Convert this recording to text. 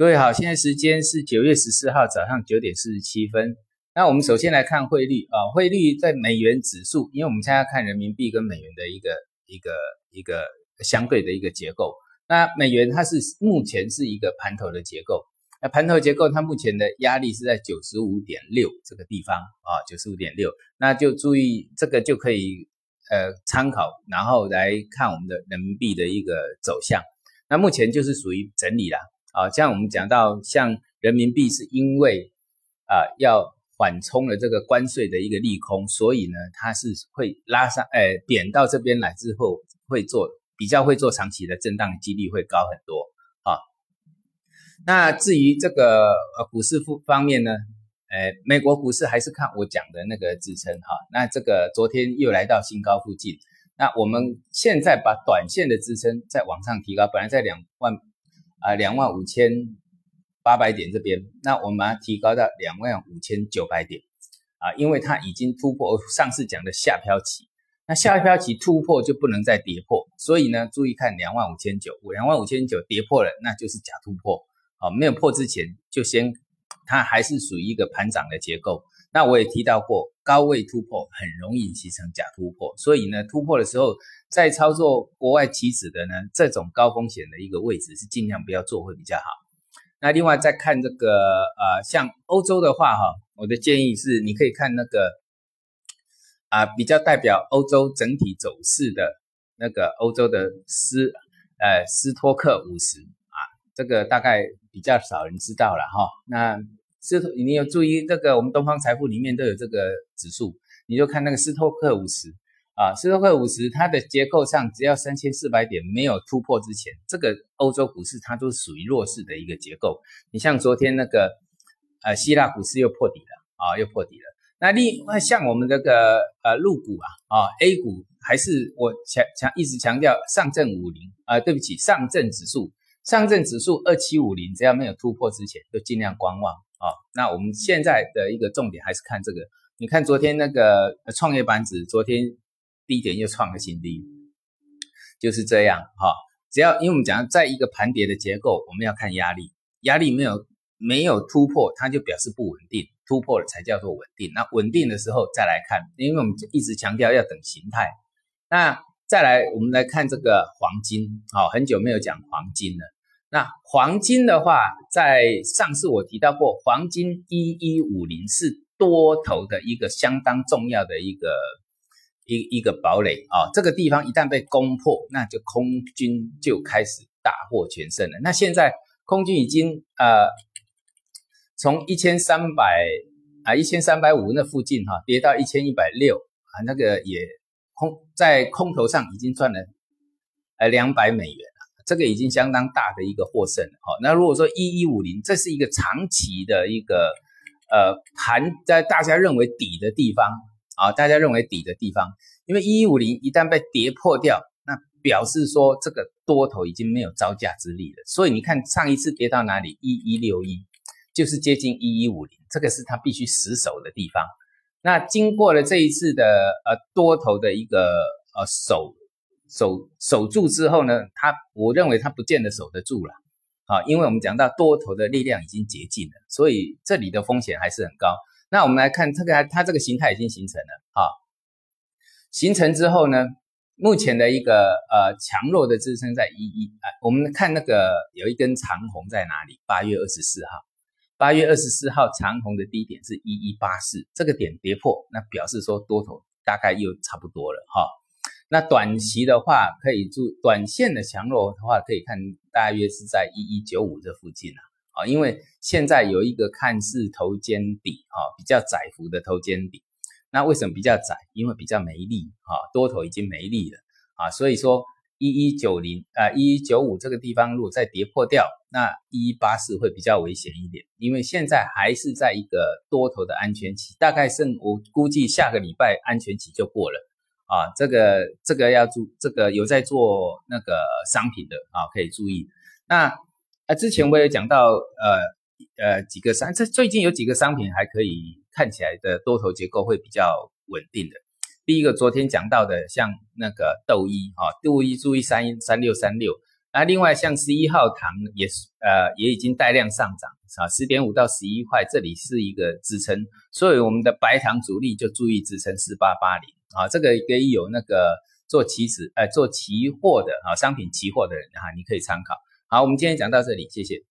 各位好，现在时间是九月十四号早上九点四十七分。那我们首先来看汇率啊，汇率在美元指数，因为我们现在看人民币跟美元的一个一个一个相对的一个结构。那美元它是目前是一个盘头的结构，那盘头结构它目前的压力是在九十五点六这个地方啊，九十五点六，那就注意这个就可以呃参考，然后来看我们的人民币的一个走向。那目前就是属于整理啦。啊，像我们讲到，像人民币是因为啊要缓冲了这个关税的一个利空，所以呢，它是会拉上，哎，贬到这边来之后，会做比较会做长期的震荡几率会高很多啊。那至于这个呃股市方方面呢，哎，美国股市还是看我讲的那个支撑哈。那这个昨天又来到新高附近，那我们现在把短线的支撑再往上提高，本来在两万。啊，两万五千八百点这边，那我们把它提高到两万五千九百点啊，因为它已经突破上次讲的下漂期，那下漂期突破就不能再跌破，所以呢，注意看两万五千九，两万五千九跌破了，那就是假突破啊，没有破之前就先，它还是属于一个盘涨的结构。那我也提到过，高位突破很容易形成假突破，所以呢，突破的时候在操作国外期指的呢，这种高风险的一个位置是尽量不要做会比较好。那另外再看这个呃，像欧洲的话哈，我的建议是你可以看那个啊，比较代表欧洲整体走势的那个欧洲的斯呃斯托克五十，这个大概比较少人知道了哈。那斯托，你有注意这个？我们东方财富里面都有这个指数，你就看那个斯托克五十啊，斯托克五十它的结构上，只要三千四百点没有突破之前，这个欧洲股市它都是属于弱势的一个结构。你像昨天那个呃希腊股市又破底了啊，又破底了。那另外像我们这个呃入股啊啊 A 股，还是我强强一直强调上证五零啊，对不起，上证指数，上证指数二七五零，只要没有突破之前，就尽量观望。啊，那我们现在的一个重点还是看这个。你看昨天那个创业板指，昨天低点又创了新低，就是这样哈。只要因为我们讲在一个盘跌的结构，我们要看压力，压力没有没有突破，它就表示不稳定；突破了才叫做稳定。那稳定的时候再来看，因为我们一直强调要等形态。那再来，我们来看这个黄金，好，很久没有讲黄金了。那黄金的话，在上次我提到过，黄金一一五零是多头的一个相当重要的一个一一个堡垒啊。这个地方一旦被攻破，那就空军就开始大获全胜了。那现在空军已经呃从一千三百啊一千三百五那附近哈跌到一千一百六啊，那个也空在空头上已经赚了呃两百美元。这个已经相当大的一个获胜了，好，那如果说一一五零，这是一个长期的一个呃盘，在大家认为底的地方啊，大家认为底的地方，因为一一五零一旦被跌破掉，那表示说这个多头已经没有招架之力了，所以你看上一次跌到哪里，一一六一，就是接近一一五零，这个是它必须死守的地方。那经过了这一次的呃多头的一个呃守。守守住之后呢，他我认为他不见得守得住了，啊，因为我们讲到多头的力量已经竭尽了，所以这里的风险还是很高。那我们来看这个，它这个形态已经形成了，啊，形成之后呢，目前的一个呃强弱的支撑在一一，啊，我们看那个有一根长红在哪里？八月二十四号，八月二十四号长红的低点是一一八四，这个点跌破，那表示说多头大概又差不多了，哈。那短期的话，可以注短线的强弱的话，可以看大约是在一一九五这附近啊，啊，因为现在有一个看似头肩底啊，比较窄幅的头肩底。那为什么比较窄？因为比较没力啊，多头已经没力了啊，所以说一一九零啊，一一九五这个地方如果再跌破掉，那一一八四会比较危险一点，因为现在还是在一个多头的安全期，大概剩我估计下个礼拜安全期就过了。啊，这个这个要注，这个有在做那个商品的啊，可以注意。那啊，之前我也讲到，呃呃，几个商，这最近有几个商品还可以看起来的多头结构会比较稳定的。第一个，昨天讲到的，像那个豆一啊，豆一注意三三六三六，那另外像十一号糖也是呃也已经带量上涨啊，十点五到十一块，这里是一个支撑，所以我们的白糖主力就注意支撑四八八零啊，这个可以有那个做期指呃做期货的啊商品期货的人哈，你可以参考。好，我们今天讲到这里，谢谢。